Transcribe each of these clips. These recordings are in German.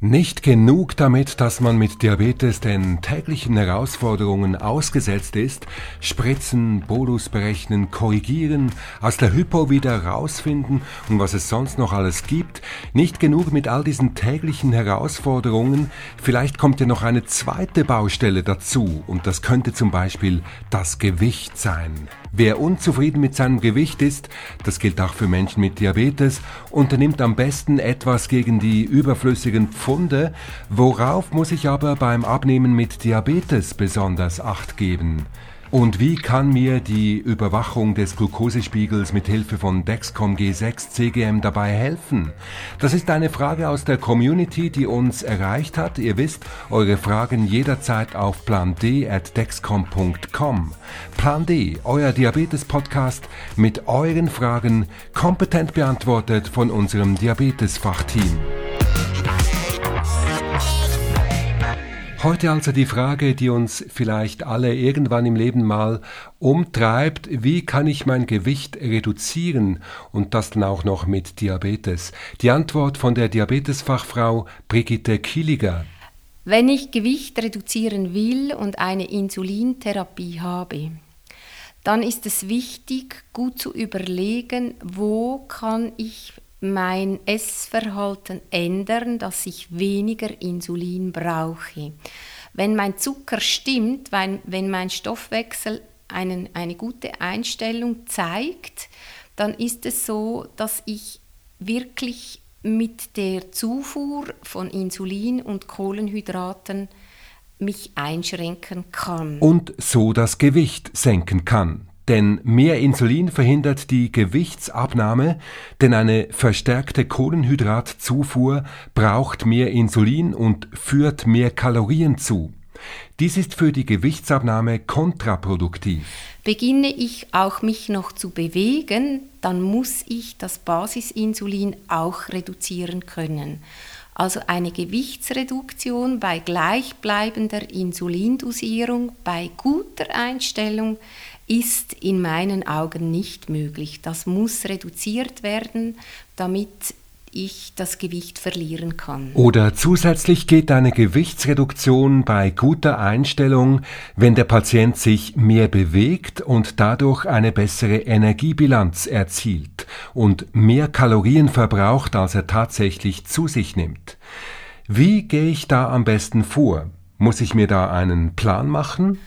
Nicht genug damit, dass man mit Diabetes den täglichen Herausforderungen ausgesetzt ist, spritzen, Bolus berechnen, korrigieren, aus der Hypo wieder rausfinden und was es sonst noch alles gibt. Nicht genug mit all diesen täglichen Herausforderungen, vielleicht kommt ja noch eine zweite Baustelle dazu und das könnte zum Beispiel das Gewicht sein. Wer unzufrieden mit seinem Gewicht ist, das gilt auch für Menschen mit Diabetes, unternimmt am besten etwas gegen die überflüssigen Pfunde, worauf muss ich aber beim Abnehmen mit Diabetes besonders acht geben? Und wie kann mir die Überwachung des Glukosespiegels mit Hilfe von Dexcom G6 CGM dabei helfen? Das ist eine Frage aus der Community, die uns erreicht hat. Ihr wisst, eure Fragen jederzeit auf pland@dexcom.com. Plan D, euer Diabetes Podcast mit euren Fragen kompetent beantwortet von unserem Diabetes Fachteam. Heute also die Frage, die uns vielleicht alle irgendwann im Leben mal umtreibt, wie kann ich mein Gewicht reduzieren und das dann auch noch mit Diabetes? Die Antwort von der Diabetesfachfrau Brigitte Kieliger. Wenn ich Gewicht reduzieren will und eine Insulintherapie habe, dann ist es wichtig, gut zu überlegen, wo kann ich mein Essverhalten ändern, dass ich weniger Insulin brauche. Wenn mein Zucker stimmt, wenn, wenn mein Stoffwechsel einen, eine gute Einstellung zeigt, dann ist es so, dass ich wirklich mit der Zufuhr von Insulin und Kohlenhydraten mich einschränken kann. Und so das Gewicht senken kann. Denn mehr Insulin verhindert die Gewichtsabnahme, denn eine verstärkte Kohlenhydratzufuhr braucht mehr Insulin und führt mehr Kalorien zu. Dies ist für die Gewichtsabnahme kontraproduktiv. Beginne ich auch mich noch zu bewegen, dann muss ich das Basisinsulin auch reduzieren können. Also eine Gewichtsreduktion bei gleichbleibender Insulindosierung, bei guter Einstellung ist in meinen Augen nicht möglich. Das muss reduziert werden, damit ich das Gewicht verlieren kann. Oder zusätzlich geht eine Gewichtsreduktion bei guter Einstellung, wenn der Patient sich mehr bewegt und dadurch eine bessere Energiebilanz erzielt und mehr Kalorien verbraucht, als er tatsächlich zu sich nimmt. Wie gehe ich da am besten vor? Muss ich mir da einen Plan machen?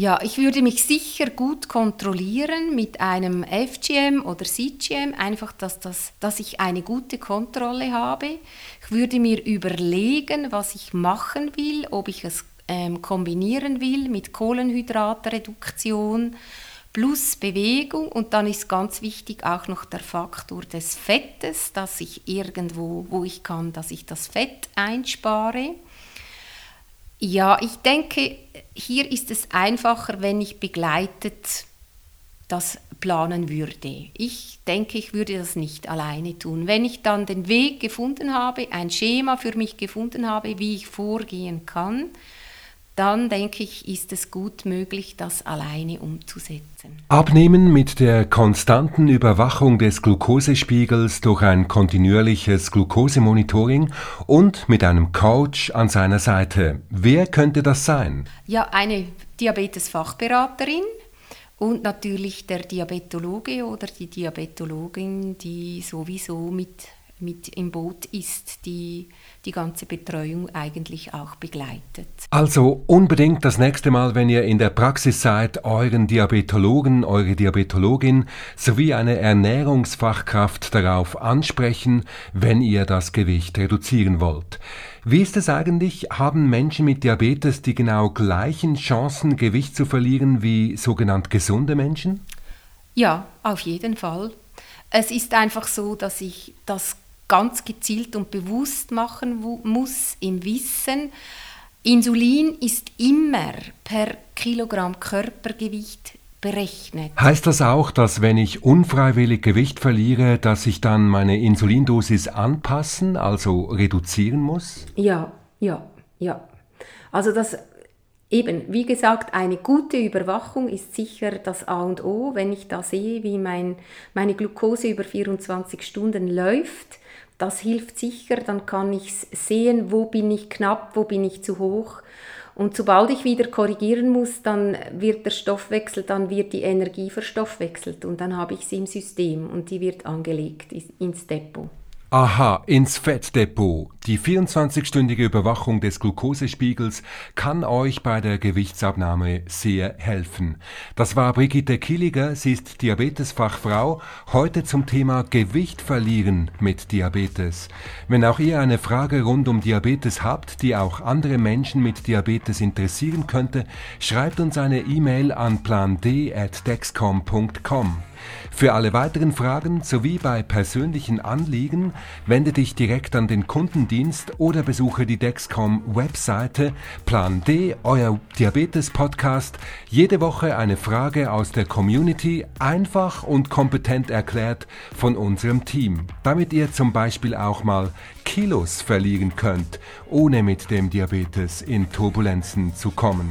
Ja, ich würde mich sicher gut kontrollieren mit einem FGM oder CGM, einfach, dass, das, dass ich eine gute Kontrolle habe. Ich würde mir überlegen, was ich machen will, ob ich es ähm, kombinieren will mit Kohlenhydratreduktion plus Bewegung und dann ist ganz wichtig auch noch der Faktor des Fettes, dass ich irgendwo, wo ich kann, dass ich das Fett einspare. Ja, ich denke, hier ist es einfacher, wenn ich begleitet das planen würde. Ich denke, ich würde das nicht alleine tun. Wenn ich dann den Weg gefunden habe, ein Schema für mich gefunden habe, wie ich vorgehen kann, dann denke ich, ist es gut möglich, das alleine umzusetzen. Abnehmen mit der konstanten Überwachung des Glukosespiegels durch ein kontinuierliches Glukosemonitoring und mit einem Coach an seiner Seite. Wer könnte das sein? Ja, eine Diabetesfachberaterin und natürlich der Diabetologe oder die Diabetologin, die sowieso mit mit im Boot ist, die die ganze Betreuung eigentlich auch begleitet. Also unbedingt das nächste Mal, wenn ihr in der Praxis seid, euren Diabetologen, eure Diabetologin sowie eine Ernährungsfachkraft darauf ansprechen, wenn ihr das Gewicht reduzieren wollt. Wie ist es eigentlich? Haben Menschen mit Diabetes die genau gleichen Chancen, Gewicht zu verlieren wie sogenannt gesunde Menschen? Ja, auf jeden Fall. Es ist einfach so, dass ich das ganz gezielt und bewusst machen muss im Wissen, Insulin ist immer per Kilogramm Körpergewicht berechnet. Heißt das auch, dass wenn ich unfreiwillig Gewicht verliere, dass ich dann meine Insulindosis anpassen, also reduzieren muss? Ja, ja, ja. Also das eben, wie gesagt, eine gute Überwachung ist sicher das A und O. Wenn ich da sehe, wie mein, meine Glucose über 24 Stunden läuft, das hilft sicher, dann kann ich sehen, wo bin ich knapp, wo bin ich zu hoch. Und sobald ich wieder korrigieren muss, dann wird der Stoffwechsel, dann wird die Energie verstoffwechselt und dann habe ich sie im System und die wird angelegt ins Depot. Aha, ins Fettdepot. Die 24-stündige Überwachung des Glukosespiegels kann euch bei der Gewichtsabnahme sehr helfen. Das war Brigitte Killiger, sie ist Diabetesfachfrau, heute zum Thema Gewicht verlieren mit Diabetes. Wenn auch ihr eine Frage rund um Diabetes habt, die auch andere Menschen mit Diabetes interessieren könnte, schreibt uns eine E-Mail an pland@dexcom.com. Für alle weiteren Fragen sowie bei persönlichen Anliegen wende dich direkt an den Kundendienst oder besuche die Dexcom Webseite Plan D, euer Diabetes-Podcast. Jede Woche eine Frage aus der Community, einfach und kompetent erklärt von unserem Team, damit ihr zum Beispiel auch mal Kilos verlieren könnt, ohne mit dem Diabetes in Turbulenzen zu kommen.